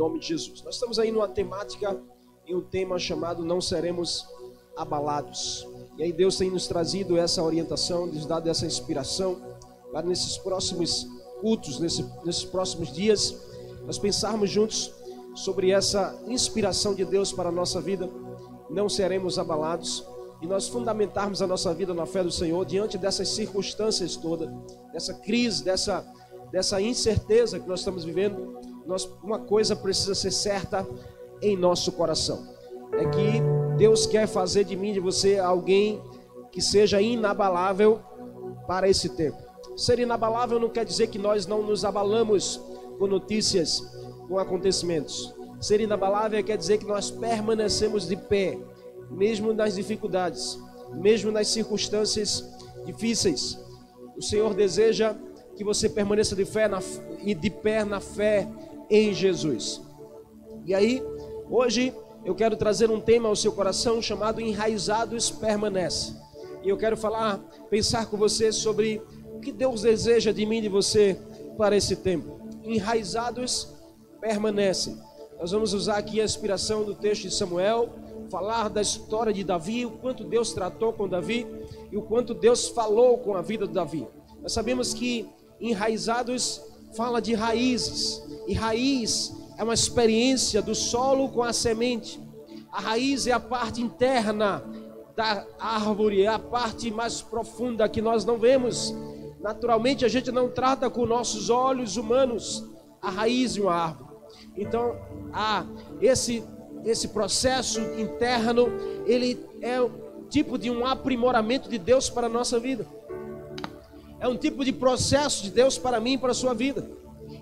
nome de Jesus. Nós estamos aí numa temática, em um tema chamado Não Seremos Abalados. E aí Deus tem nos trazido essa orientação, nos dado essa inspiração para nesses próximos cultos, nesse, nesses próximos dias, nós pensarmos juntos sobre essa inspiração de Deus para a nossa vida. Não seremos abalados e nós fundamentarmos a nossa vida na fé do Senhor diante dessas circunstâncias todas, dessa crise, dessa, dessa incerteza que nós estamos vivendo, nós, uma coisa precisa ser certa em nosso coração: é que Deus quer fazer de mim, de você, alguém que seja inabalável para esse tempo. Ser inabalável não quer dizer que nós não nos abalamos com notícias, com acontecimentos. Ser inabalável quer dizer que nós permanecemos de pé mesmo nas dificuldades, mesmo nas circunstâncias difíceis. O Senhor deseja que você permaneça de, fé na, e de pé na fé em Jesus. E aí, hoje eu quero trazer um tema ao seu coração chamado Enraizados Permanece. E eu quero falar, pensar com você sobre o que Deus deseja de mim e de você para esse tempo. Enraizados permanecem. Nós vamos usar aqui a inspiração do texto de Samuel, falar da história de Davi, o quanto Deus tratou com Davi e o quanto Deus falou com a vida de Davi. Nós sabemos que enraizados fala de raízes, e raiz é uma experiência do solo com a semente. A raiz é a parte interna da árvore, é a parte mais profunda que nós não vemos. Naturalmente, a gente não trata com nossos olhos humanos a raiz de uma árvore. Então, há esse esse processo interno, ele é tipo de um aprimoramento de Deus para a nossa vida. É um tipo de processo de Deus para mim e para a sua vida.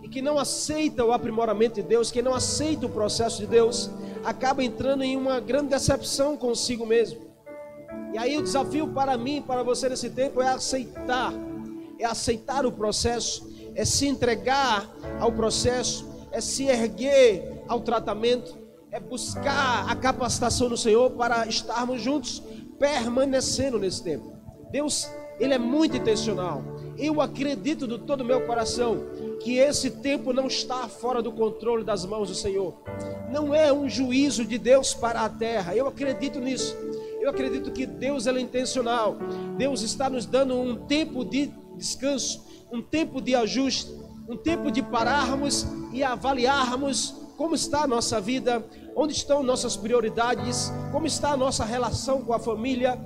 E que não aceita o aprimoramento de Deus, que não aceita o processo de Deus, acaba entrando em uma grande decepção consigo mesmo. E aí o desafio para mim e para você nesse tempo é aceitar, é aceitar o processo, é se entregar ao processo, é se erguer ao tratamento é buscar a capacitação do Senhor para estarmos juntos, permanecendo nesse tempo. Deus, Ele é muito intencional. Eu acredito de todo o meu coração que esse tempo não está fora do controle das mãos do Senhor. Não é um juízo de Deus para a terra. Eu acredito nisso. Eu acredito que Deus é intencional. Deus está nos dando um tempo de descanso, um tempo de ajuste, um tempo de pararmos e avaliarmos como está a nossa vida, onde estão nossas prioridades, como está a nossa relação com a família.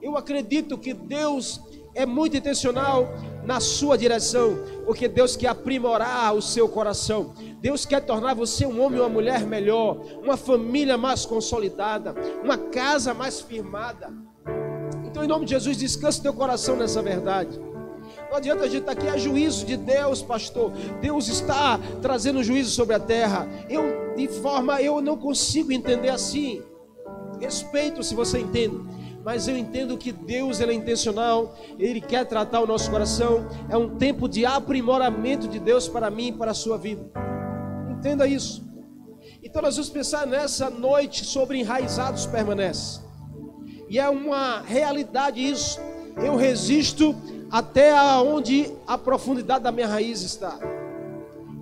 Eu acredito que Deus é muito intencional na sua direção, porque Deus quer aprimorar o seu coração. Deus quer tornar você um homem ou uma mulher melhor, uma família mais consolidada, uma casa mais firmada. Então, em nome de Jesus, descanse teu coração nessa verdade. Não adianta a gente estar aqui, é juízo de Deus, pastor. Deus está trazendo juízo sobre a terra. Eu, de forma, eu não consigo entender assim. Respeito se você entende. Mas eu entendo que Deus ele é intencional, Ele quer tratar o nosso coração. É um tempo de aprimoramento de Deus para mim e para a sua vida. Entenda isso. Então nós vamos pensar nessa noite sobre enraizados permanece. E é uma realidade isso. Eu resisto até onde a profundidade da minha raiz está.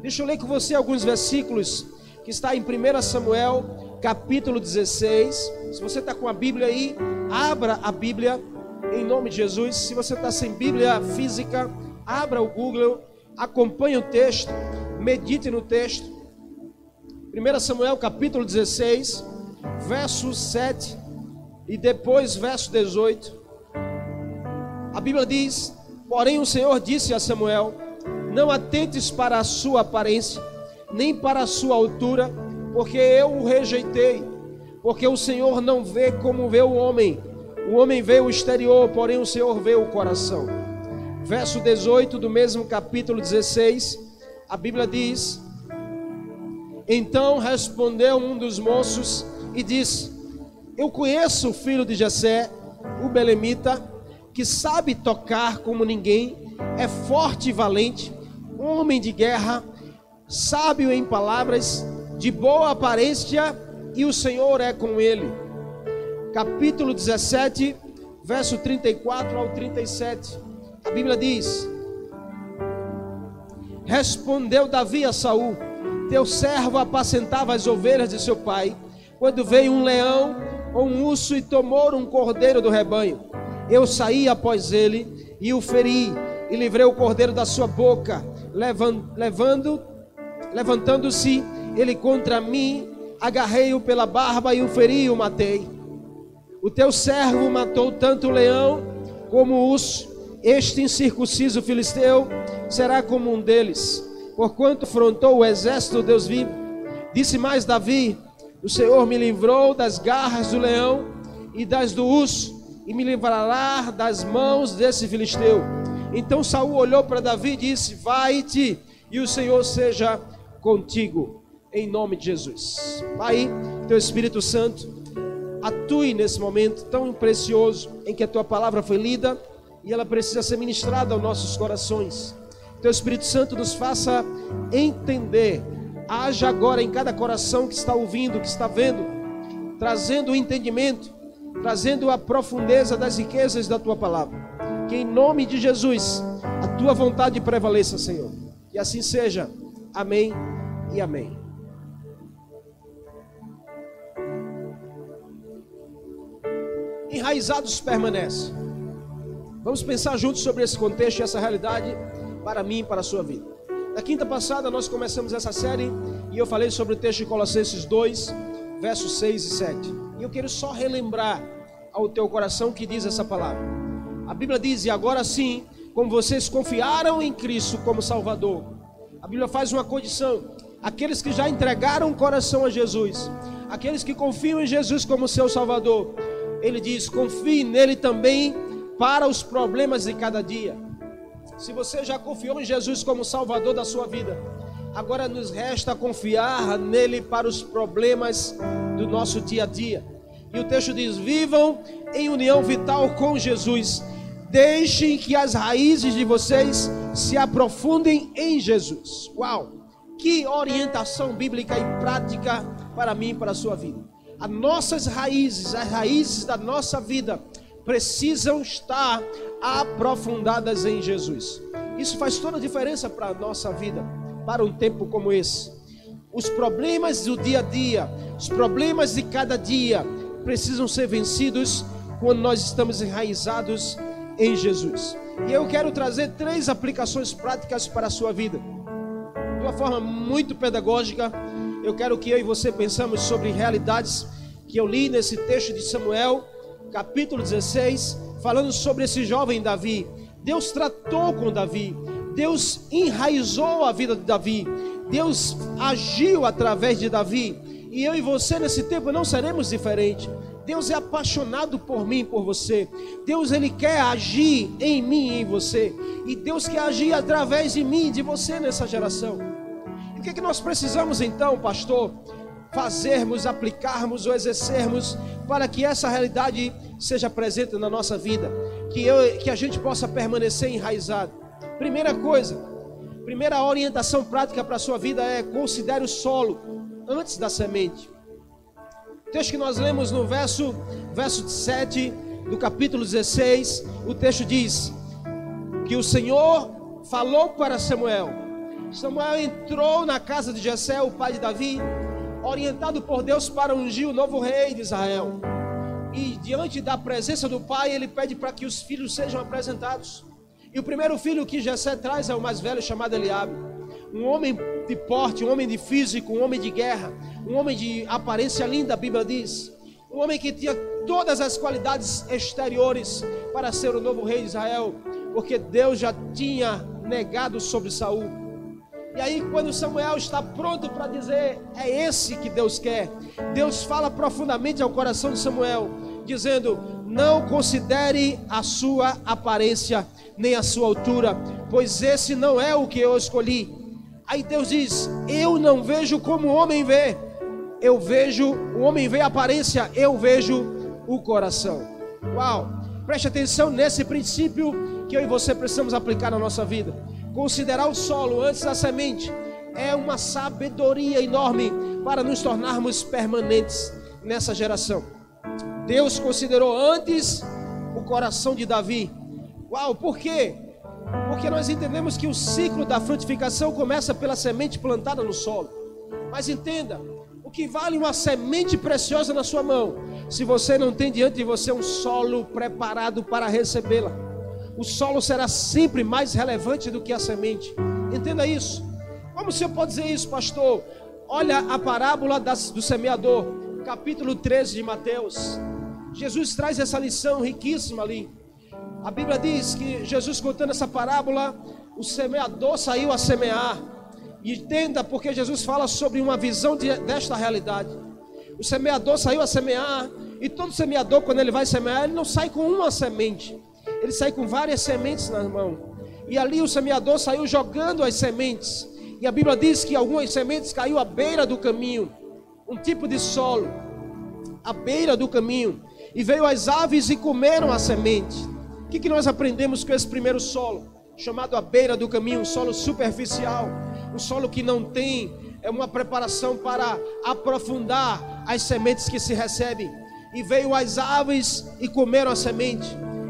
Deixa eu ler com você alguns versículos que está em 1 Samuel, capítulo 16. Se você está com a Bíblia aí, abra a Bíblia em nome de Jesus. Se você está sem Bíblia física, abra o Google, acompanhe o texto, medite no texto. 1 Samuel, capítulo 16, verso 7 e depois verso 18. A Bíblia diz: Porém, o Senhor disse a Samuel: Não atentes para a sua aparência, nem para a sua altura, porque eu o rejeitei. Porque o Senhor não vê como vê o homem. O homem vê o exterior, porém o Senhor vê o coração. Verso 18 do mesmo capítulo 16, a Bíblia diz: Então respondeu um dos moços e disse: Eu conheço o filho de Jessé, o belemita, que sabe tocar como ninguém, é forte e valente, homem de guerra, sábio em palavras, de boa aparência, e o Senhor é com ele. Capítulo 17, verso 34 ao 37. A Bíblia diz: Respondeu Davi a Saul: Teu servo apacentava as ovelhas de seu pai, quando veio um leão ou um urso e tomou um cordeiro do rebanho. Eu saí após ele e o feri, e livrei o cordeiro da sua boca, levando, levantando-se ele contra mim, agarrei-o pela barba e o feri e o matei. O teu servo matou tanto o leão como o urso. Este incircunciso filisteu será como um deles, porquanto frontou o exército Deus vivo. Disse mais Davi: O Senhor me livrou das garras do leão e das do urso, e me livrará das mãos desse filisteu. Então Saul olhou para Davi e disse: Vai-te, e o Senhor seja contigo, em nome de Jesus. Pai, teu Espírito Santo, atue nesse momento tão precioso em que a tua palavra foi lida e ela precisa ser ministrada aos nossos corações. Teu Espírito Santo nos faça entender. Haja agora em cada coração que está ouvindo, que está vendo, trazendo o entendimento trazendo a profundeza das riquezas da tua palavra. Que em nome de Jesus, a tua vontade prevaleça, Senhor. E assim seja. Amém e amém. Enraizados permanece. Vamos pensar juntos sobre esse contexto e essa realidade para mim e para a sua vida. Na quinta passada nós começamos essa série e eu falei sobre o texto de Colossenses 2, versos 6 e 7. E eu quero só relembrar ao teu coração que diz essa palavra. A Bíblia diz: E agora sim, como vocês confiaram em Cristo como Salvador, a Bíblia faz uma condição: aqueles que já entregaram o coração a Jesus, aqueles que confiam em Jesus como seu Salvador, ele diz: confie nele também para os problemas de cada dia. Se você já confiou em Jesus como Salvador da sua vida, agora nos resta confiar nele para os problemas do nosso dia a dia. E o texto diz: vivam em união vital com Jesus. Deixem que as raízes de vocês se aprofundem em Jesus. Uau! Que orientação bíblica e prática para mim e para a sua vida. As nossas raízes, as raízes da nossa vida, precisam estar aprofundadas em Jesus. Isso faz toda a diferença para a nossa vida, para um tempo como esse. Os problemas do dia a dia, os problemas de cada dia precisam ser vencidos quando nós estamos enraizados em Jesus. E eu quero trazer três aplicações práticas para a sua vida. De uma forma muito pedagógica, eu quero que eu e você pensamos sobre realidades que eu li nesse texto de Samuel, capítulo 16, falando sobre esse jovem Davi. Deus tratou com Davi, Deus enraizou a vida de Davi, Deus agiu através de Davi. E eu e você nesse tempo não seremos diferentes. Deus é apaixonado por mim, por você. Deus ele quer agir em mim e em você. E Deus quer agir através de mim, de você nessa geração. O que, é que nós precisamos então, pastor? Fazermos, aplicarmos ou exercermos para que essa realidade seja presente na nossa vida, que, eu, que a gente possa permanecer enraizado. Primeira coisa, Primeira orientação prática para a sua vida é considere o solo antes da semente. O texto que nós lemos no verso, verso 7 do capítulo 16, o texto diz que o Senhor falou para Samuel. Samuel entrou na casa de Jessé, o pai de Davi, orientado por Deus para ungir o novo rei de Israel. E diante da presença do pai, ele pede para que os filhos sejam apresentados. E o primeiro filho que Jessé traz é o mais velho, chamado Eliabe. Um homem de porte, um homem de físico, um homem de guerra, um homem de aparência linda, a Bíblia diz. Um homem que tinha todas as qualidades exteriores para ser o novo rei de Israel, porque Deus já tinha negado sobre Saul. E aí, quando Samuel está pronto para dizer, é esse que Deus quer, Deus fala profundamente ao coração de Samuel, dizendo: Não considere a sua aparência nem a sua altura, pois esse não é o que eu escolhi. Aí Deus diz: Eu não vejo como o homem vê, eu vejo, o homem vê a aparência, eu vejo o coração. Uau! Preste atenção nesse princípio que eu e você precisamos aplicar na nossa vida. Considerar o solo antes da semente é uma sabedoria enorme para nos tornarmos permanentes nessa geração. Deus considerou antes o coração de Davi Uau, por quê? Porque nós entendemos que o ciclo da frutificação começa pela semente plantada no solo. Mas entenda, o que vale uma semente preciosa na sua mão, se você não tem diante de você um solo preparado para recebê-la. O solo será sempre mais relevante do que a semente. Entenda isso. Como você pode dizer isso, pastor? Olha a parábola das, do semeador, capítulo 13 de Mateus. Jesus traz essa lição riquíssima ali. A Bíblia diz que Jesus contando essa parábola, o semeador saiu a semear. E entenda porque Jesus fala sobre uma visão de, desta realidade. O semeador saiu a semear, e todo semeador, quando ele vai semear, ele não sai com uma semente, ele sai com várias sementes na mão. E ali o semeador saiu jogando as sementes. E a Bíblia diz que algumas sementes caiu à beira do caminho, um tipo de solo, à beira do caminho. E veio as aves e comeram a semente. O que, que nós aprendemos com esse primeiro solo? Chamado à beira do caminho, um solo superficial um solo que não tem é uma preparação para aprofundar as sementes que se recebem. E veio as aves e comeram a semente.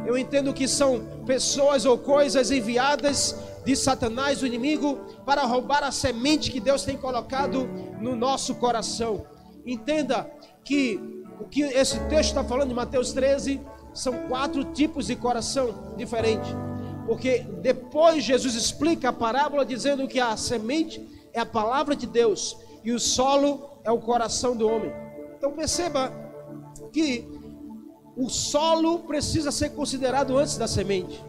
Eu entendo que são pessoas ou coisas enviadas de Satanás, o inimigo, para roubar a semente que Deus tem colocado no nosso coração. Entenda que o que esse texto está falando em Mateus 13 são quatro tipos de coração diferentes. Porque depois Jesus explica a parábola dizendo que a semente é a palavra de Deus e o solo é o coração do homem. Então perceba que o solo precisa ser considerado antes da semente.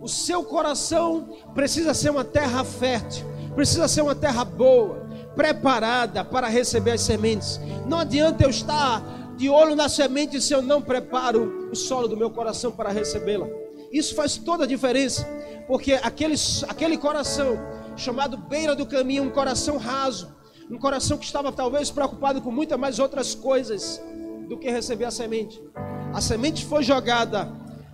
O seu coração precisa ser uma terra fértil, precisa ser uma terra boa, preparada para receber as sementes. Não adianta eu estar de olho na semente se eu não preparo o solo do meu coração para recebê-la. Isso faz toda a diferença, porque aquele, aquele coração chamado beira do caminho, um coração raso, um coração que estava talvez preocupado com muitas mais outras coisas do que receber a semente. A semente foi jogada,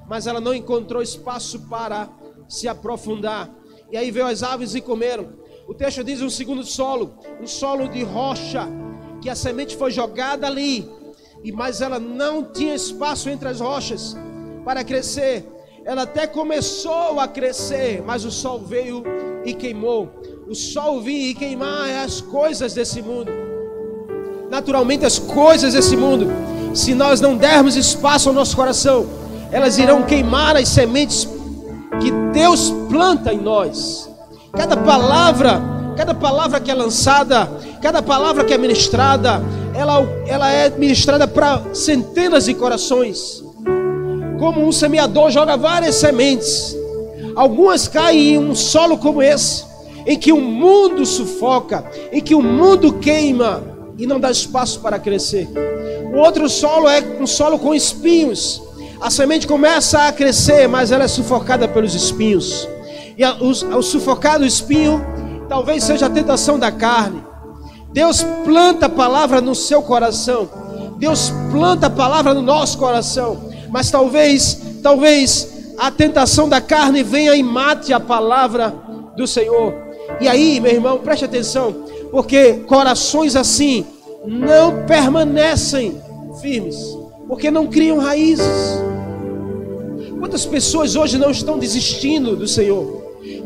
mas ela não encontrou espaço para se aprofundar. E aí veio as aves e comeram. O texto diz um segundo solo, um solo de rocha, que a semente foi jogada ali, e mas ela não tinha espaço entre as rochas para crescer ela até começou a crescer, mas o sol veio e queimou. O sol vir e queimar as coisas desse mundo. Naturalmente, as coisas desse mundo, se nós não dermos espaço ao nosso coração, elas irão queimar as sementes que Deus planta em nós. Cada palavra, cada palavra que é lançada, cada palavra que é ministrada, ela, ela é ministrada para centenas de corações como um semeador joga várias sementes. Algumas caem em um solo como esse, em que o mundo sufoca, em que o mundo queima e não dá espaço para crescer. O outro solo é um solo com espinhos. A semente começa a crescer, mas ela é sufocada pelos espinhos. E o, sufocado espinho talvez seja a tentação da carne. Deus planta a palavra no seu coração. Deus planta a palavra no nosso coração mas talvez, talvez a tentação da carne venha e mate a palavra do Senhor. E aí, meu irmão, preste atenção, porque corações assim não permanecem firmes, porque não criam raízes. Quantas pessoas hoje não estão desistindo do Senhor?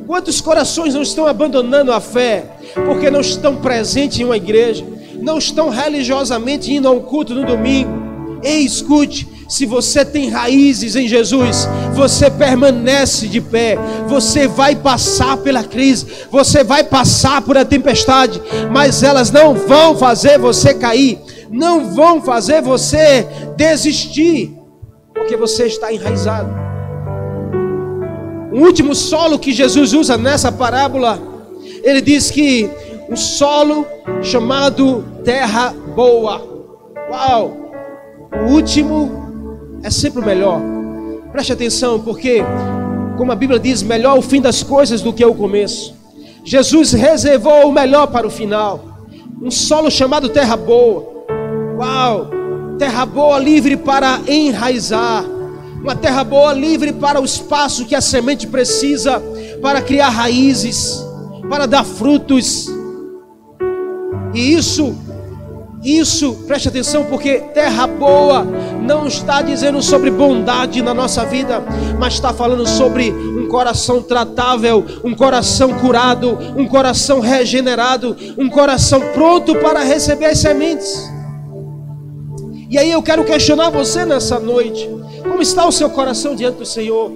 Quantos corações não estão abandonando a fé porque não estão presentes em uma igreja, não estão religiosamente indo a um culto no domingo? Ei, escute, se você tem raízes em Jesus, você permanece de pé. Você vai passar pela crise, você vai passar por a tempestade, mas elas não vão fazer você cair, não vão fazer você desistir, porque você está enraizado. O último solo que Jesus usa nessa parábola, ele diz que um solo chamado terra boa. Uau! O último é sempre o melhor. Preste atenção, porque, como a Bíblia diz, melhor o fim das coisas do que o começo. Jesus reservou o melhor para o final. Um solo chamado terra boa. Uau! Terra boa livre para enraizar. Uma terra boa livre para o espaço que a semente precisa para criar raízes, para dar frutos. E isso Isso, preste atenção, porque terra boa não está dizendo sobre bondade na nossa vida, mas está falando sobre um coração tratável, um coração curado, um coração regenerado, um coração pronto para receber as sementes. E aí eu quero questionar você nessa noite: como está o seu coração diante do Senhor?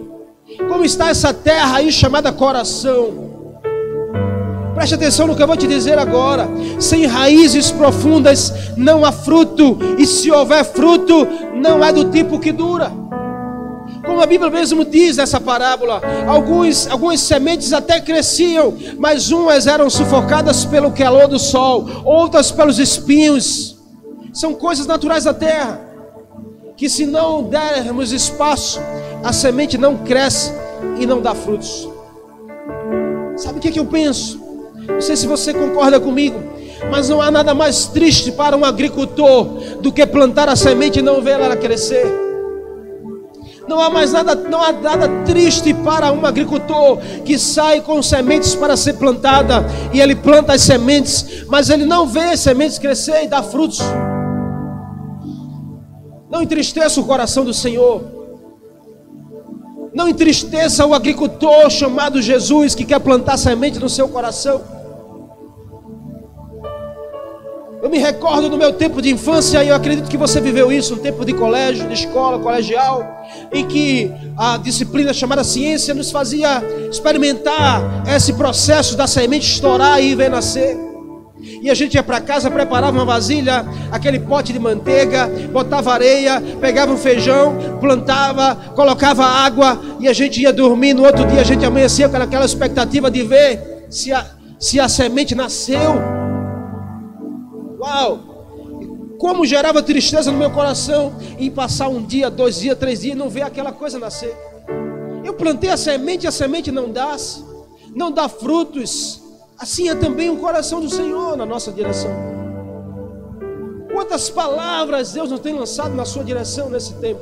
Como está essa terra aí chamada coração? Preste atenção no que eu vou te dizer agora. Sem raízes profundas não há fruto, e se houver fruto, não é do tipo que dura. Como a Bíblia mesmo diz nessa parábola, alguns, algumas sementes até cresciam, mas umas eram sufocadas pelo calor do sol, outras pelos espinhos. São coisas naturais da terra, que se não dermos espaço, a semente não cresce e não dá frutos. Sabe o que, que eu penso? Não sei se você concorda comigo, mas não há nada mais triste para um agricultor do que plantar a semente e não ver ela crescer. Não há mais nada, não há nada triste para um agricultor que sai com sementes para ser plantada e ele planta as sementes, mas ele não vê as sementes crescer e dar frutos. Não entristeça o coração do Senhor. Não entristeça o agricultor chamado Jesus que quer plantar semente no seu coração. Eu me recordo do meu tempo de infância, e eu acredito que você viveu isso, um tempo de colégio, de escola, colegial, em que a disciplina chamada ciência nos fazia experimentar esse processo da semente estourar e ver nascer. E a gente ia para casa, preparava uma vasilha, aquele pote de manteiga, botava areia, pegava um feijão, plantava, colocava água e a gente ia dormir. No outro dia a gente amanhecia com aquela expectativa de ver se a, se a semente nasceu. Uau! Como gerava tristeza no meu coração em passar um dia, dois dias, três dias e não ver aquela coisa nascer. Eu plantei a semente e a semente não dá, não dá frutos. Assim é também o coração do Senhor na nossa direção. Quantas palavras Deus não tem lançado na sua direção nesse tempo?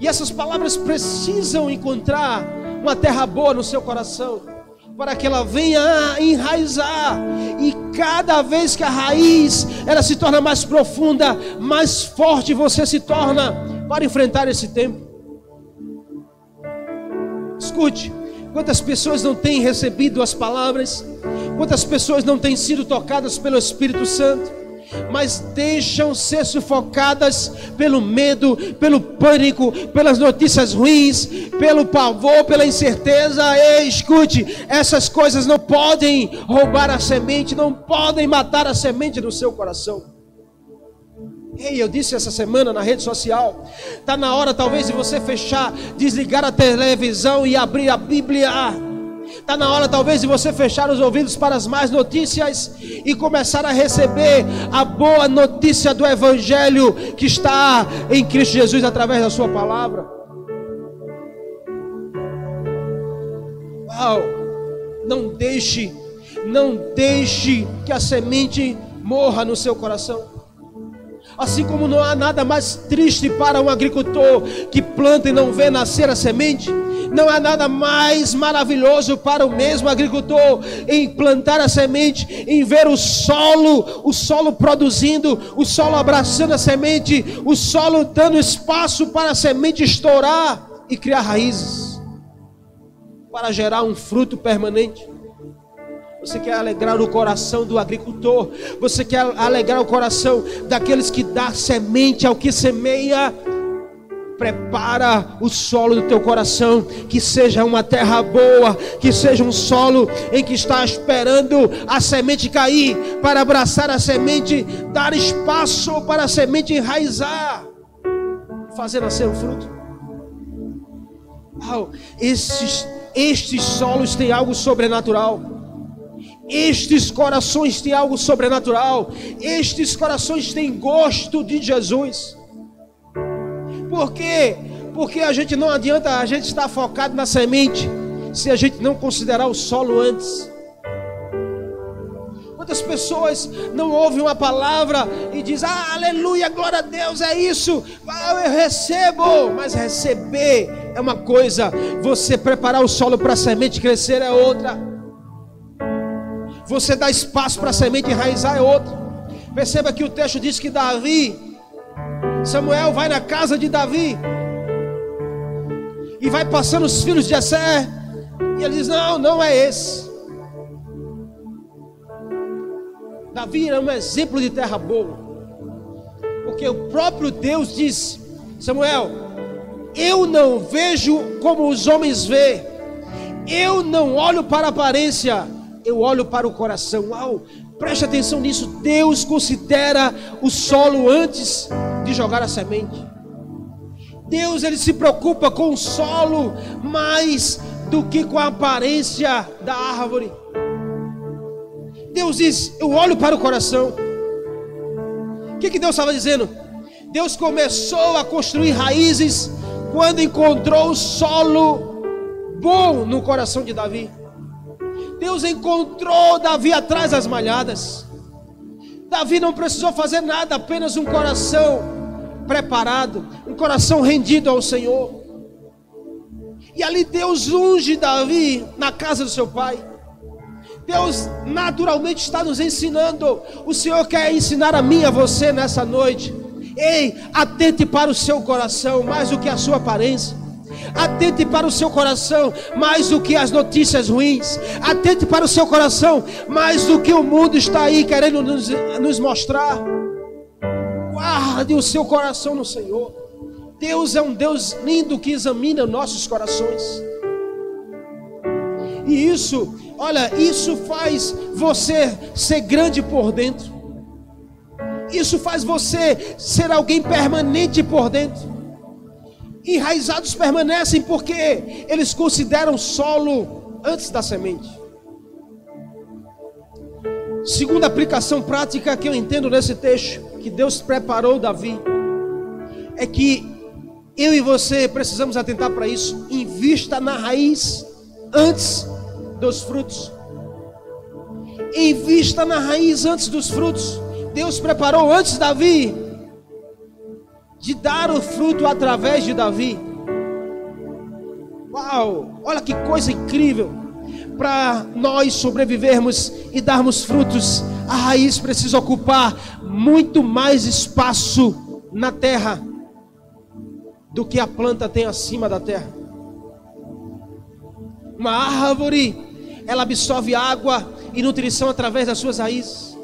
E essas palavras precisam encontrar uma terra boa no seu coração para que ela venha enraizar. E cada vez que a raiz ela se torna mais profunda, mais forte você se torna para enfrentar esse tempo. Escute, quantas pessoas não têm recebido as palavras, quantas pessoas não têm sido tocadas pelo Espírito Santo mas deixam ser sufocadas pelo medo, pelo pânico, pelas notícias ruins, pelo pavor, pela incerteza. Ei, escute, essas coisas não podem roubar a semente, não podem matar a semente do seu coração. Ei, eu disse essa semana na rede social, está na hora talvez de você fechar, desligar a televisão e abrir a Bíblia Está na hora, talvez, de você fechar os ouvidos para as más notícias e começar a receber a boa notícia do Evangelho que está em Cristo Jesus através da Sua palavra. Uau! Não deixe, não deixe que a semente morra no seu coração. Assim como não há nada mais triste para um agricultor que planta e não vê nascer a semente, não há nada mais maravilhoso para o mesmo agricultor em plantar a semente, em ver o solo, o solo produzindo, o solo abraçando a semente, o solo dando espaço para a semente estourar e criar raízes, para gerar um fruto permanente. Você quer alegrar o coração do agricultor. Você quer alegrar o coração daqueles que dá semente ao que semeia. Prepara o solo do teu coração, que seja uma terra boa, que seja um solo em que está esperando a semente cair, para abraçar a semente, dar espaço para a semente enraizar, fazer nascer o fruto. Uau, estes, estes solos têm algo sobrenatural. Estes corações têm algo sobrenatural. Estes corações têm gosto de Jesus. Por quê? Porque a gente não adianta a gente estar focado na semente se a gente não considerar o solo antes. Quantas pessoas não ouvem uma palavra e dizem, ah, aleluia, glória a Deus, é isso, ah, eu recebo, mas receber é uma coisa, você preparar o solo para a semente crescer é outra. Você dá espaço para a semente enraizar é outro. Perceba que o texto diz que Davi, Samuel vai na casa de Davi e vai passando os filhos de Jessé, e ele diz: Não, não é esse. Davi era um exemplo de terra boa, porque o próprio Deus disse: Samuel, eu não vejo como os homens vê, eu não olho para a aparência, eu olho para o coração. Uau, preste atenção nisso. Deus considera o solo antes de jogar a semente. Deus ele se preocupa com o solo mais do que com a aparência da árvore. Deus diz: Eu olho para o coração. O que, que Deus estava dizendo? Deus começou a construir raízes quando encontrou o solo bom no coração de Davi. Deus encontrou Davi atrás das malhadas. Davi não precisou fazer nada, apenas um coração preparado, um coração rendido ao Senhor. E ali Deus unge Davi na casa do seu pai. Deus naturalmente está nos ensinando. O Senhor quer ensinar a mim e a você nessa noite. Ei, atente para o seu coração mais do que a sua aparência. Atente para o seu coração mais do que as notícias ruins. Atente para o seu coração mais do que o mundo está aí querendo nos, nos mostrar. Guarde o seu coração no Senhor. Deus é um Deus lindo que examina nossos corações. E isso, olha, isso faz você ser grande por dentro. Isso faz você ser alguém permanente por dentro. Enraizados permanecem porque eles consideram solo antes da semente. Segunda aplicação prática que eu entendo nesse texto, que Deus preparou Davi, é que eu e você precisamos atentar para isso. Invista na raiz antes dos frutos. Invista na raiz antes dos frutos. Deus preparou antes Davi de dar o fruto através de Davi. Uau! Olha que coisa incrível! Para nós sobrevivermos e darmos frutos, a raiz precisa ocupar muito mais espaço na terra do que a planta tem acima da terra. Uma árvore, ela absorve água e nutrição através das suas raízes.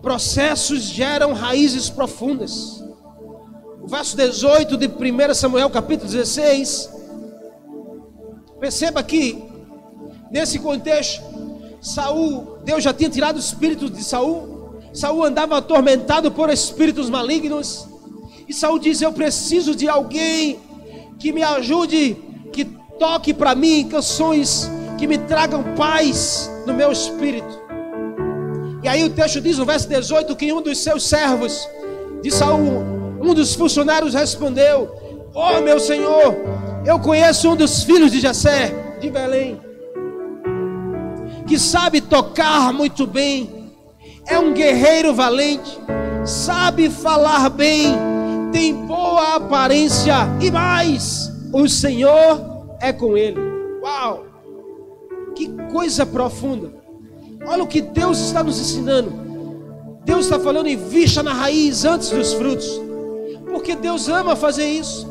Processos geram raízes profundas. O verso 18 de 1 Samuel, capítulo 16. Perceba que, nesse contexto, Saul, Deus já tinha tirado o espírito de Saul. Saul andava atormentado por espíritos malignos. E Saul diz: Eu preciso de alguém que me ajude, que toque para mim canções que me tragam paz no meu espírito. E aí o texto diz no verso 18 que um dos seus servos de Saul, um dos funcionários respondeu: Oh meu senhor, eu conheço um dos filhos de Jessé de Belém, que sabe tocar muito bem, é um guerreiro valente, sabe falar bem, tem boa aparência e mais, o Senhor é com ele. Uau! Que coisa profunda. Olha o que Deus está nos ensinando. Deus está falando em vista na raiz antes dos frutos. Porque Deus ama fazer isso.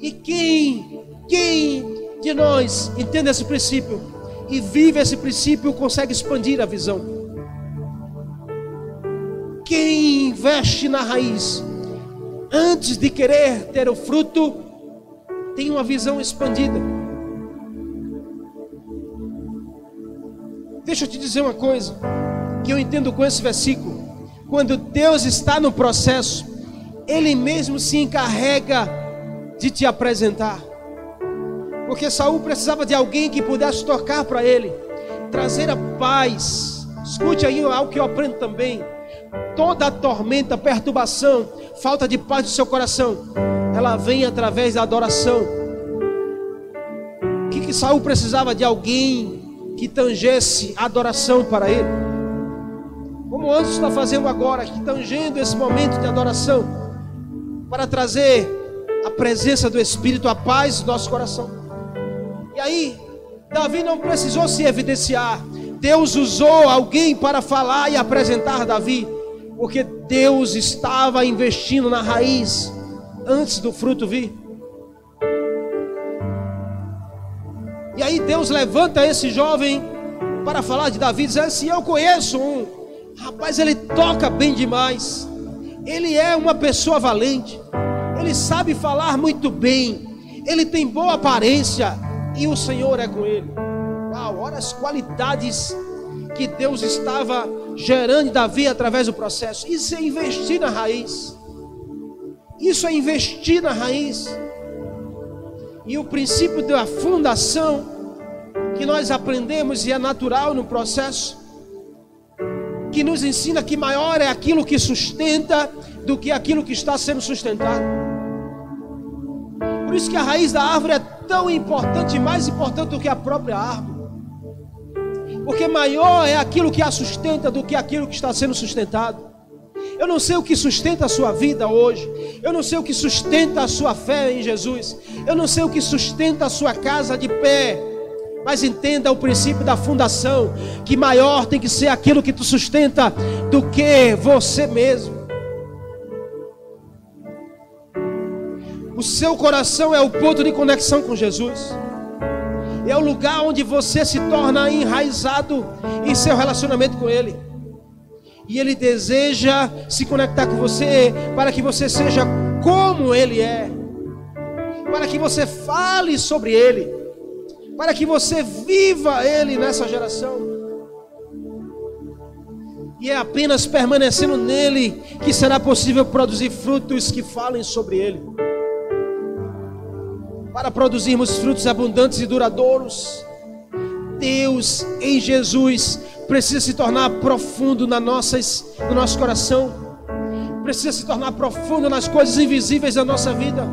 E quem, quem de nós entende esse princípio e vive esse princípio consegue expandir a visão. Quem investe na raiz antes de querer ter o fruto, tem uma visão expandida. Deixa eu te dizer uma coisa que eu entendo com esse versículo. Quando Deus está no processo, Ele mesmo se encarrega de te apresentar. Porque Saul precisava de alguém que pudesse tocar para ele, trazer a paz. Escute aí algo que eu aprendo também. Toda tormenta, perturbação, falta de paz no seu coração, ela vem através da adoração. O que, que Saul precisava de alguém que tangesse adoração para ele. Como Anjos está fazendo agora, que tangendo esse momento de adoração, para trazer a presença do Espírito, a paz do nosso coração. E aí, Davi não precisou se evidenciar. Deus usou alguém para falar e apresentar Davi. Porque Deus estava investindo na raiz antes do fruto vir. E aí Deus levanta esse jovem para falar de Davi, dizendo assim: Eu conheço um, rapaz, ele toca bem demais, ele é uma pessoa valente, ele sabe falar muito bem, ele tem boa aparência, e o Senhor é com ele. Uau, olha as qualidades que Deus estava gerando em Davi através do processo. Isso é investir na raiz. Isso é investir na raiz. E o princípio da fundação que nós aprendemos e é natural no processo, que nos ensina que maior é aquilo que sustenta do que aquilo que está sendo sustentado. Por isso que a raiz da árvore é tão importante, mais importante do que a própria árvore. Porque maior é aquilo que a sustenta do que aquilo que está sendo sustentado. Eu não sei o que sustenta a sua vida hoje. Eu não sei o que sustenta a sua fé em Jesus. Eu não sei o que sustenta a sua casa de pé. Mas entenda o princípio da fundação, que maior tem que ser aquilo que tu sustenta do que você mesmo. O seu coração é o ponto de conexão com Jesus. É o lugar onde você se torna enraizado em seu relacionamento com Ele. E Ele deseja se conectar com você para que você seja como Ele é, para que você fale sobre Ele, para que você viva Ele nessa geração. E é apenas permanecendo nele que será possível produzir frutos que falem sobre Ele. Para produzirmos frutos abundantes e duradouros, Deus em Jesus precisa se tornar profundo na nossas, no nosso coração, precisa se tornar profundo nas coisas invisíveis da nossa vida.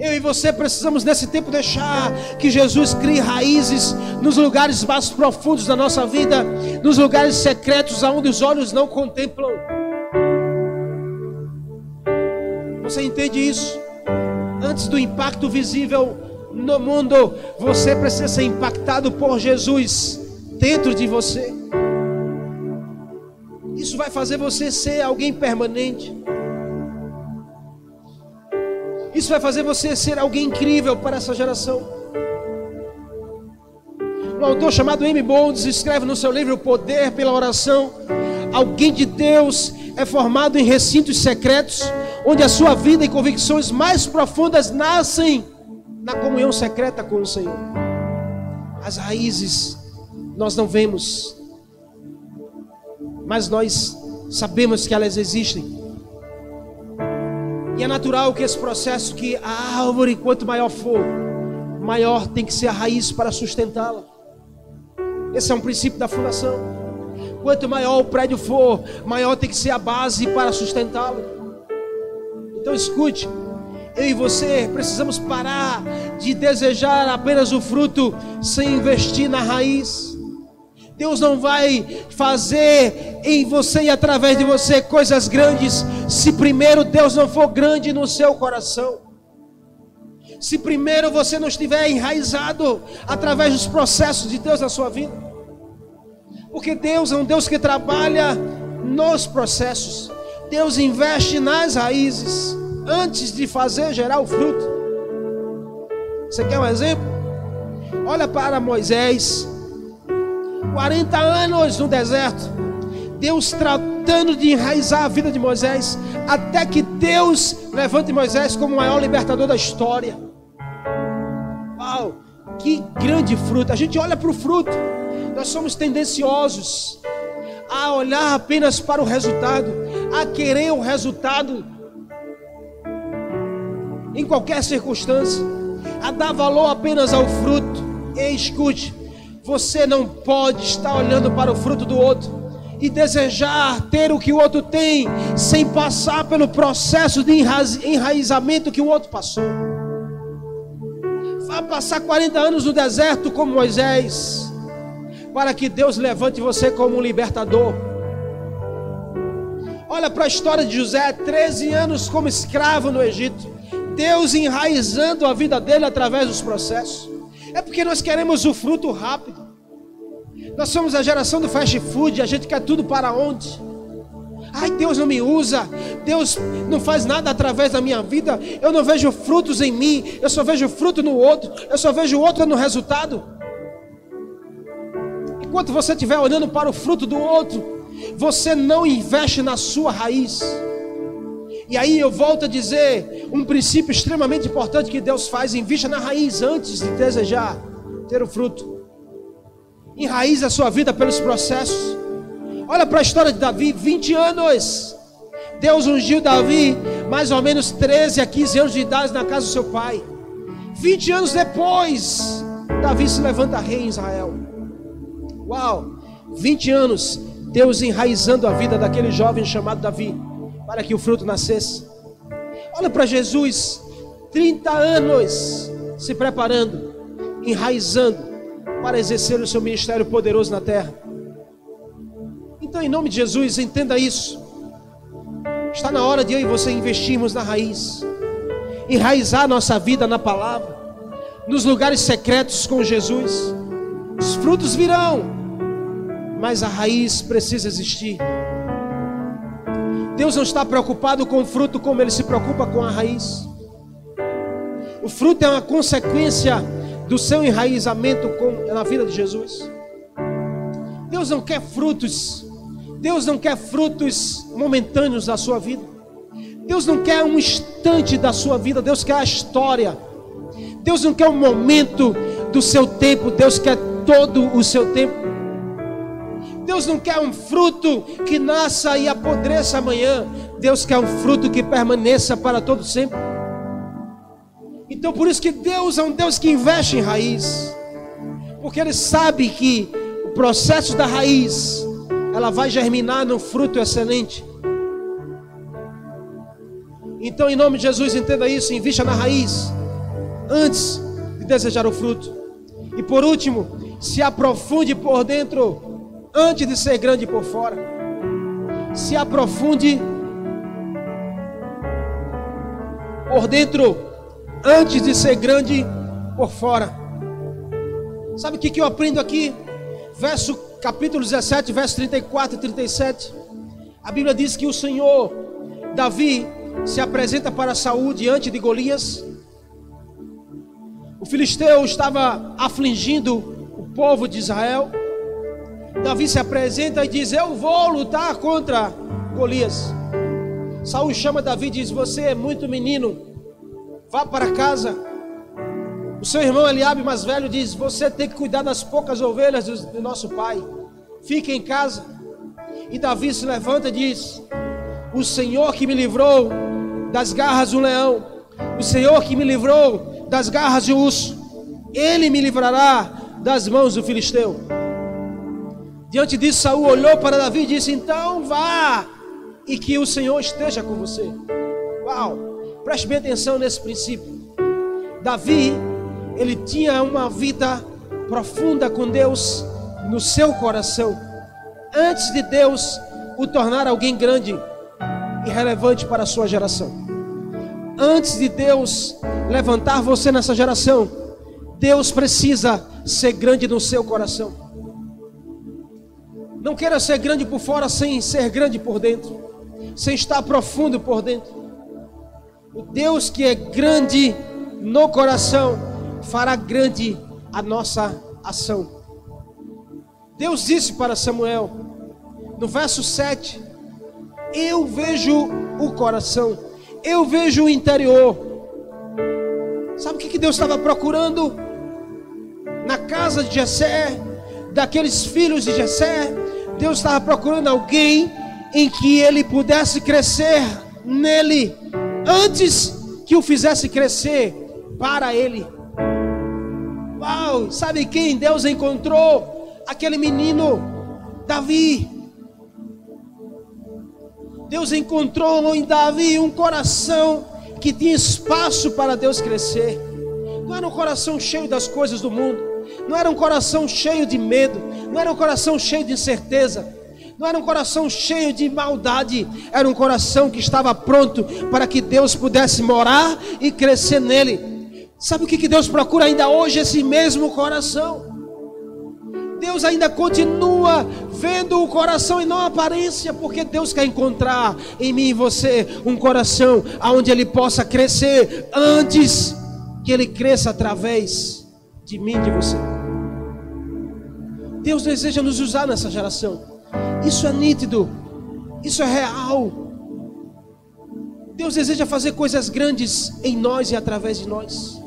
Eu e você precisamos nesse tempo deixar que Jesus crie raízes nos lugares mais profundos da nossa vida, nos lugares secretos aonde os olhos não contemplam. Você entende isso? Antes do impacto visível no mundo, você precisa ser impactado por Jesus dentro de você. Isso vai fazer você ser alguém permanente. Isso vai fazer você ser alguém incrível para essa geração. Um autor chamado M. Bonds escreve no seu livro O Poder pela Oração: Alguém de Deus é formado em recintos secretos, onde a sua vida e convicções mais profundas nascem na comunhão secreta com o Senhor. As raízes nós não vemos, mas nós sabemos que elas existem. E é natural que esse processo, que a árvore, quanto maior for, maior tem que ser a raiz para sustentá-la. Esse é um princípio da fundação. Quanto maior o prédio for, maior tem que ser a base para sustentá-lo. Então escute, eu e você precisamos parar de desejar apenas o fruto sem investir na raiz. Deus não vai fazer em você e através de você coisas grandes se primeiro Deus não for grande no seu coração. Se primeiro você não estiver enraizado através dos processos de Deus na sua vida. Porque Deus é um Deus que trabalha nos processos. Deus investe nas raízes antes de fazer gerar o fruto. Você quer um exemplo? Olha para Moisés 40 anos no deserto. Deus tratando de enraizar a vida de Moisés, até que Deus levante Moisés como o maior libertador da história. Uau, que grande fruto! A gente olha para o fruto, nós somos tendenciosos a olhar apenas para o resultado, a querer o resultado em qualquer circunstância, a dar valor apenas ao fruto. E escute, você não pode estar olhando para o fruto do outro e desejar ter o que o outro tem, sem passar pelo processo de enraizamento que o outro passou. Vá passar 40 anos no deserto como Moisés, para que Deus levante você como um libertador. Olha para a história de José, 13 anos como escravo no Egito. Deus enraizando a vida dele através dos processos. É porque nós queremos o fruto rápido. Nós somos a geração do fast food, a gente quer tudo para onde? Ai, Deus não me usa, Deus não faz nada através da minha vida, eu não vejo frutos em mim, eu só vejo fruto no outro, eu só vejo o outro no resultado. Enquanto você estiver olhando para o fruto do outro, você não investe na sua raiz. E aí eu volto a dizer um princípio extremamente importante que Deus faz: invista na raiz antes de desejar ter o fruto. Enraize a sua vida pelos processos. Olha para a história de Davi, 20 anos. Deus ungiu Davi, mais ou menos 13 a 15 anos de idade na casa do seu pai. 20 anos depois, Davi se levanta rei em Israel. Uau! 20 anos, Deus enraizando a vida daquele jovem chamado Davi, para que o fruto nascesse. Olha para Jesus, 30 anos se preparando, enraizando para exercer o seu ministério poderoso na terra. Então, em nome de Jesus, entenda isso. Está na hora de eu e você investirmos na raiz, enraizar nossa vida na palavra, nos lugares secretos com Jesus. Os frutos virão, mas a raiz precisa existir. Deus não está preocupado com o fruto como ele se preocupa com a raiz. O fruto é uma consequência do seu enraizamento com, na vida de Jesus. Deus não quer frutos Deus não quer frutos momentâneos da sua vida. Deus não quer um instante da sua vida, Deus quer a história. Deus não quer um momento do seu tempo, Deus quer todo o seu tempo. Deus não quer um fruto que nasça e apodreça amanhã. Deus quer um fruto que permaneça para todo sempre. Então por isso que Deus é um Deus que investe em raiz. Porque ele sabe que o processo da raiz ela vai germinar no fruto excelente. Então, em nome de Jesus, entenda isso, invista na raiz antes de desejar o fruto. E por último, se aprofunde por dentro antes de ser grande por fora. Se aprofunde por dentro antes de ser grande por fora. Sabe o que, que eu aprendo aqui? Verso capítulo 17, verso 34 e 37, a Bíblia diz que o Senhor, Davi, se apresenta para Saúl diante de Golias. O filisteu estava afligindo o povo de Israel. Davi se apresenta e diz: Eu vou lutar contra Golias. Saúl chama Davi e diz: Você é muito menino, vá para casa. O seu irmão Eliabe, mais velho, diz: Você tem que cuidar das poucas ovelhas do, nosso pai. Fique em casa. E Davi se levanta e diz: O Senhor que me livrou das garras do leão, o Senhor que me livrou das garras do urso, ele me livrará das mãos do filisteu. Diante disso, Saul olhou para Davi e disse: Então vá, e que o Senhor esteja com você. Uau! Preste bem atenção nesse princípio. Davi ele tinha uma vida profunda com Deus no seu coração, antes de Deus o tornar alguém grande e relevante para a sua geração. Antes de Deus levantar você nessa geração, Deus precisa ser grande no seu coração. Não queira ser grande por fora sem ser grande por dentro, sem estar profundo por dentro. O Deus que é grande no coração fará grande a nossa ação. Deus disse para Samuel, no verso 7, eu vejo o coração, eu vejo o interior. Sabe o que Deus estava procurando? Na casa de Jessé, daqueles filhos de Jessé, Deus estava procurando alguém em que ele pudesse crescer nele, antes que o fizesse crescer para ele. Uau, sabe quem Deus encontrou? Aquele menino, Davi. Deus encontrou em Davi um coração que tinha espaço para Deus crescer. Não era um coração cheio das coisas do mundo, não era um coração cheio de medo, não era um coração cheio de incerteza, não era um coração cheio de maldade, era um coração que estava pronto para que Deus pudesse morar e crescer nele. Sabe o que Deus procura ainda hoje? Esse mesmo coração. Deus ainda continua vendo o coração e não a aparência, porque Deus quer encontrar em mim e você um coração onde Ele possa crescer antes que Ele cresça através de mim e de você. Deus deseja nos usar nessa geração. Isso é nítido, isso é real. Deus deseja fazer coisas grandes em nós e através de nós.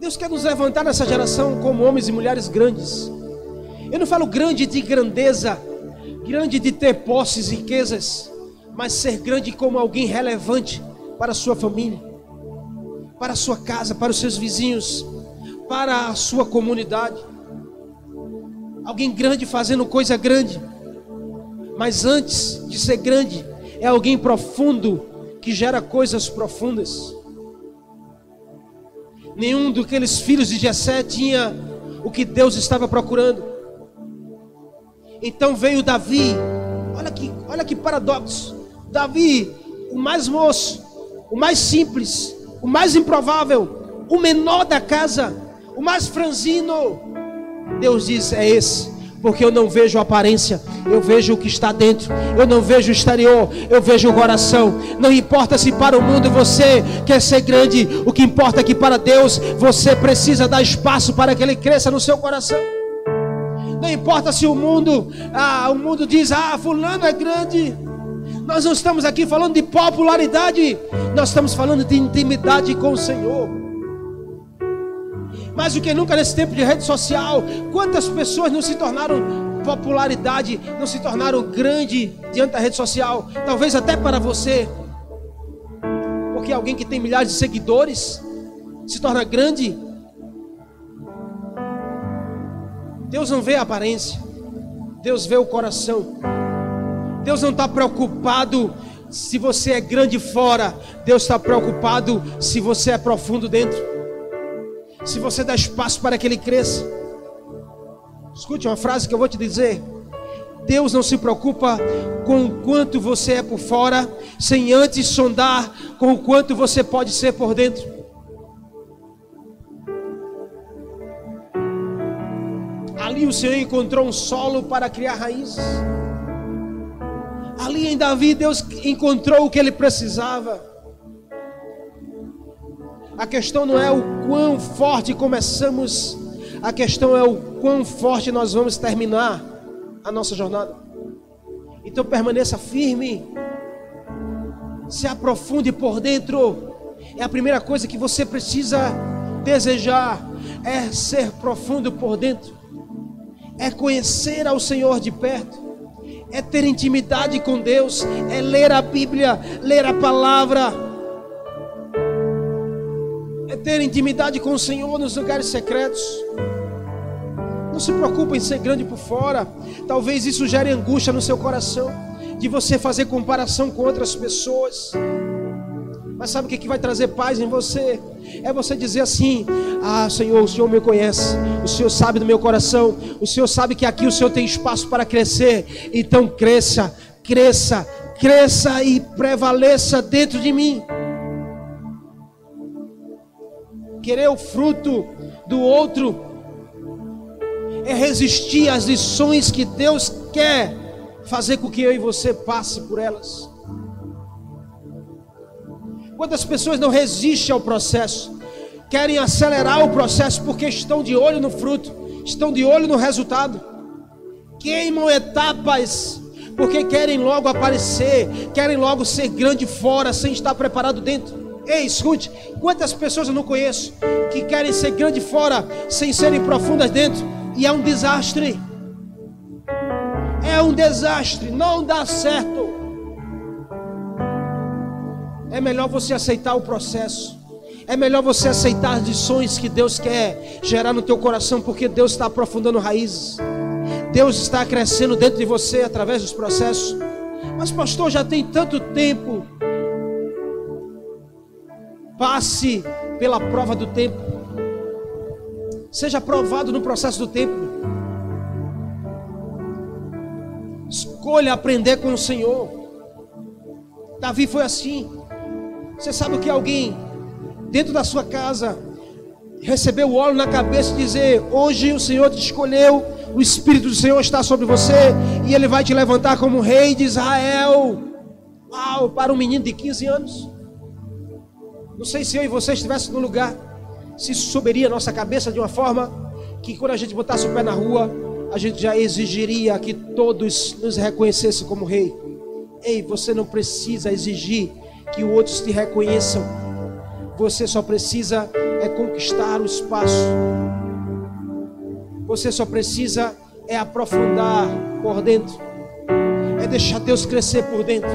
Deus quer nos levantar nessa geração como homens e mulheres grandes. Eu não falo grande de grandeza, grande de ter posses riquezas, mas ser grande como alguém relevante para a sua família, para a sua casa, para os seus vizinhos, para a sua comunidade. Alguém grande fazendo coisa grande. Mas antes de ser grande, é alguém profundo que gera coisas profundas. Nenhum daqueles filhos de Jessé tinha o que Deus estava procurando. Então veio Davi. Olha que, olha que paradoxo. Davi, o mais moço, o mais simples, o mais improvável, o menor da casa, o mais franzino. Deus diz: é esse porque eu não vejo aparência, eu vejo o que está dentro, eu não vejo o exterior, eu vejo o coração. Não importa se para o mundo você quer ser grande, o que importa é que para Deus você precisa dar espaço para que Ele cresça no seu coração. Não importa se o mundo, ah, o mundo diz, ah, fulano é grande. Nós não estamos aqui falando de popularidade, nós estamos falando de intimidade com o Senhor. Mais do que nunca nesse tempo de rede social, quantas pessoas não se tornaram popularidade, não se tornaram grande diante da rede social, talvez até para você. Porque alguém que tem milhares de seguidores se torna grande. Deus não vê a aparência, Deus vê o coração. Deus não está preocupado se você é grande fora, Deus está preocupado se você é profundo dentro se você dá espaço para que ele cresça. Escute uma frase que eu vou te dizer. Deus não se preocupa com o quanto você é por fora, sem antes sondar com o quanto você pode ser por dentro. Ali o Senhor encontrou um solo para criar raízes. Ali em Davi, Deus encontrou o que ele precisava. A questão não é o quão forte começamos, a questão é o quão forte nós vamos terminar a nossa jornada. Então permaneça firme, se aprofunde por dentro. É a primeira coisa que você precisa desejar, é ser profundo por dentro, é conhecer ao Senhor de perto, é ter intimidade com Deus, é ler a Bíblia, ler a palavra é ter intimidade com o Senhor nos lugares secretos. Não se preocupe em ser grande por fora. Talvez isso gere angústia no seu coração, de você fazer comparação com outras pessoas. Mas sabe o que, que vai trazer paz em você? É você dizer assim: Ah, Senhor, o Senhor me conhece, o Senhor sabe do meu coração, o Senhor sabe que aqui o Senhor tem espaço para crescer. Então cresça, cresça, cresça e prevaleça dentro de mim. Querer o fruto do outro, é resistir às lições que Deus quer fazer com que eu e você passe por elas. Quantas pessoas não resistem ao processo, querem acelerar o processo porque estão de olho no fruto, estão de olho no resultado, queimam etapas porque querem logo aparecer, querem logo ser grande fora sem estar preparado dentro. Ei, escute, quantas pessoas eu não conheço que querem ser grande fora sem serem profundas dentro, e é um desastre. É um desastre, não dá certo. É melhor você aceitar o processo. É melhor você aceitar as lições que Deus quer gerar no teu coração, porque Deus está aprofundando raízes. Deus está crescendo dentro de você através dos processos. Mas pastor, já tem tanto tempo Passe pela prova do tempo. Seja provado no processo do tempo. Escolha aprender com o Senhor. Davi foi assim. Você sabe que alguém dentro da sua casa receber o óleo na cabeça e dizer: Hoje o Senhor te escolheu, o Espírito do Senhor está sobre você e ele vai te levantar como rei de Israel. Uau, para um menino de 15 anos. Não sei se eu e você estivesse no lugar, se subiria a nossa cabeça de uma forma que quando a gente botasse o pé na rua, a gente já exigiria que todos nos reconhecessem como rei. Ei, você não precisa exigir que outros te reconheçam. Você só precisa é conquistar o espaço. Você só precisa é aprofundar por dentro. É deixar Deus crescer por dentro.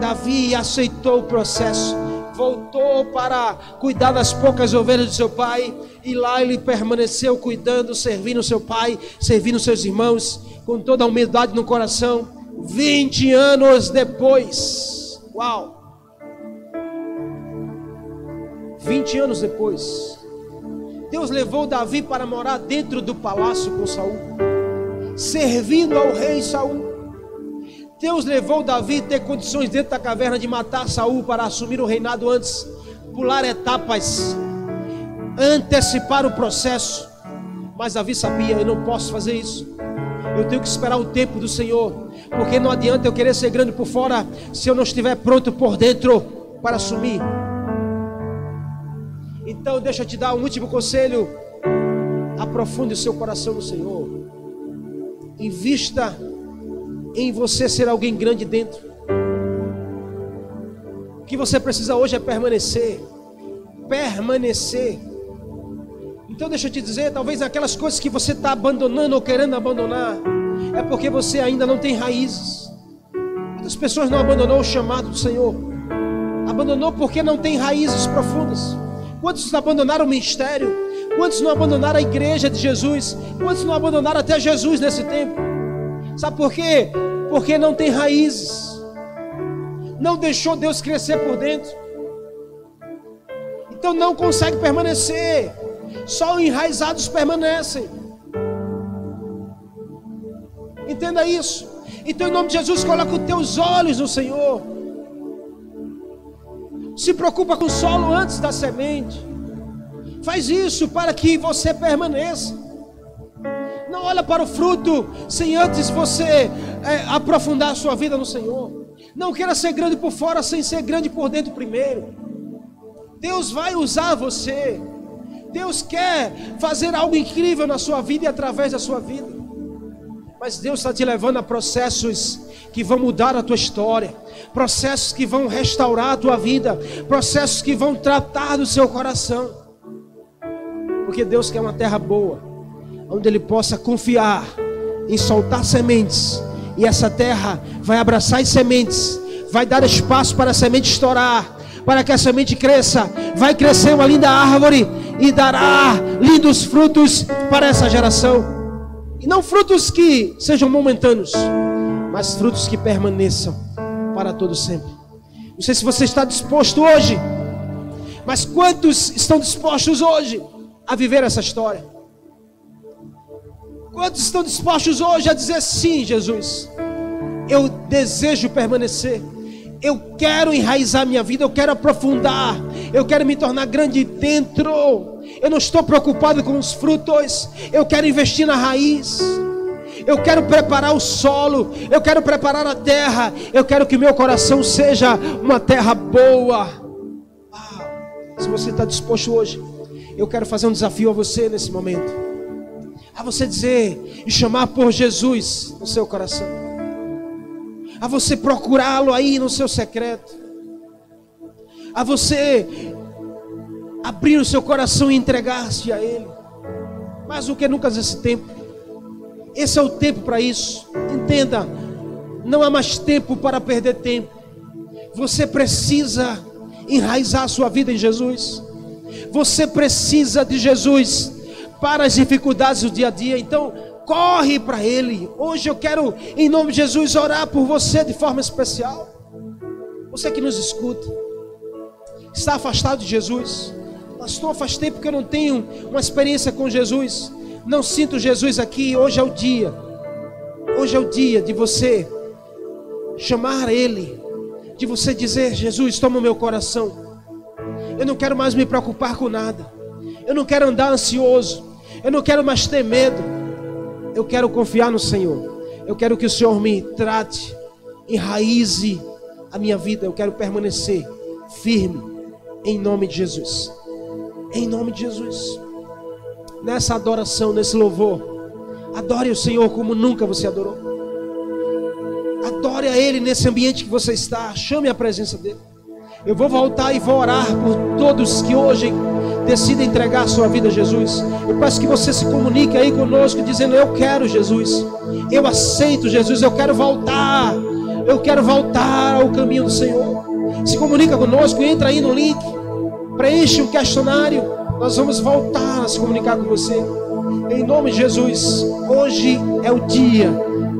Davi aceitou o processo voltou para cuidar das poucas ovelhas de seu pai, e lá ele permaneceu cuidando, servindo seu pai, servindo seus irmãos, com toda a humildade no coração. 20 anos depois, uau! 20 anos depois, Deus levou Davi para morar dentro do palácio com Saul, servindo ao rei Saul. Deus levou Davi a ter condições dentro da caverna de matar Saul para assumir o reinado antes, pular etapas, antecipar o processo. Mas Davi sabia, eu não posso fazer isso. Eu tenho que esperar o tempo do Senhor, porque não adianta eu querer ser grande por fora se eu não estiver pronto por dentro para assumir. Então, deixa eu te dar um último conselho. Aprofunde o seu coração no Senhor. Invista em você ser alguém grande dentro. O que você precisa hoje é permanecer. Permanecer. Então deixa eu te dizer, talvez aquelas coisas que você está abandonando ou querendo abandonar, é porque você ainda não tem raízes. Muitas pessoas não abandonou o chamado do Senhor. Abandonou porque não tem raízes profundas. Quantos abandonaram o ministério? Quantos não abandonaram a igreja de Jesus? Quantos não abandonaram até Jesus nesse tempo? Sabe por quê? Porque não tem raízes. Não deixou Deus crescer por dentro. Então não consegue permanecer. Só enraizados permanecem. Entenda isso. Então, em nome de Jesus, coloca os teus olhos no Senhor. Se preocupa com o solo antes da semente. Faz isso para que você permaneça. Não olha para o fruto sem antes você é, aprofundar a sua vida no Senhor. Não queira ser grande por fora sem ser grande por dentro primeiro. Deus vai usar você. Deus quer fazer algo incrível na sua vida e através da sua vida. Mas Deus está te levando a processos que vão mudar a tua história, processos que vão restaurar a tua vida, processos que vão tratar do seu coração. Porque Deus quer uma terra boa onde ele possa confiar em soltar sementes, e essa terra vai abraçar as sementes, vai dar espaço para a semente estourar, para que a semente cresça, vai crescer uma linda árvore e dará lindos frutos para essa geração. E não frutos que sejam momentâneos, mas frutos que permaneçam para todo sempre. Não sei se você está disposto hoje, mas quantos estão dispostos hoje a viver essa história? Quantos estão dispostos hoje a dizer sim, Jesus? Eu desejo permanecer. Eu quero enraizar minha vida, eu quero aprofundar, eu quero me tornar grande dentro. Eu não estou preocupado com os frutos, eu quero investir na raiz. Eu quero preparar o solo, eu quero preparar a terra, eu quero que meu coração seja uma terra boa. Ah, se você está disposto hoje, eu quero fazer um desafio a você nesse momento a você dizer e chamar por Jesus no seu coração, a você procurá-lo aí no seu secreto, a você abrir o seu coração e entregar-se a Ele, mais do que nunca nesse tempo, esse é o tempo para isso, entenda, não há mais tempo para perder tempo, você precisa enraizar a sua vida em Jesus, você precisa de Jesus para as dificuldades do dia a dia. Então, corre para Ele. Hoje eu quero, em nome de Jesus, orar por você de forma especial. Você que nos escuta, está afastado de Jesus. Pastor, faz tempo que eu não tenho uma experiência com Jesus. Não sinto Jesus aqui. Hoje é o dia. Hoje é o dia de você chamar Ele, de você dizer: Jesus, toma o meu coração. Eu não quero mais me preocupar com nada. Eu não quero andar ansioso. Eu não quero mais ter medo. Eu quero confiar no Senhor. Eu quero que o Senhor me trate, enraize a minha vida. Eu quero permanecer firme em nome de Jesus. Em nome de Jesus. Nessa adoração, nesse louvor, adore o Senhor como nunca você adorou. Adore a Ele nesse ambiente que você está. Chame a presença dEle. Eu vou voltar e vou orar por todos que hoje decidem entregar a sua vida a Jesus. Eu peço que você se comunique aí conosco, dizendo: Eu quero Jesus. Eu aceito Jesus. Eu quero voltar. Eu quero voltar ao caminho do Senhor. Se comunica conosco, entra aí no link, preenche o questionário. Nós vamos voltar a se comunicar com você. Em nome de Jesus, hoje é o dia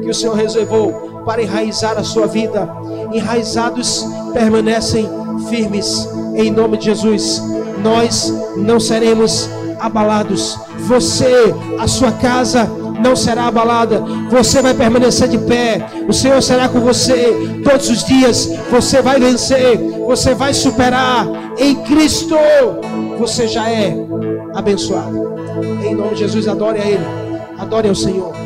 que o Senhor reservou para enraizar a sua vida. Enraizados permanecem firmes. Em nome de Jesus, nós não seremos abalados. Você, a sua casa, não será abalada. Você vai permanecer de pé. O Senhor será com você todos os dias. Você vai vencer. Você vai superar. Em Cristo, você já é abençoado. Em nome de Jesus, adore a Ele. Adore ao Senhor.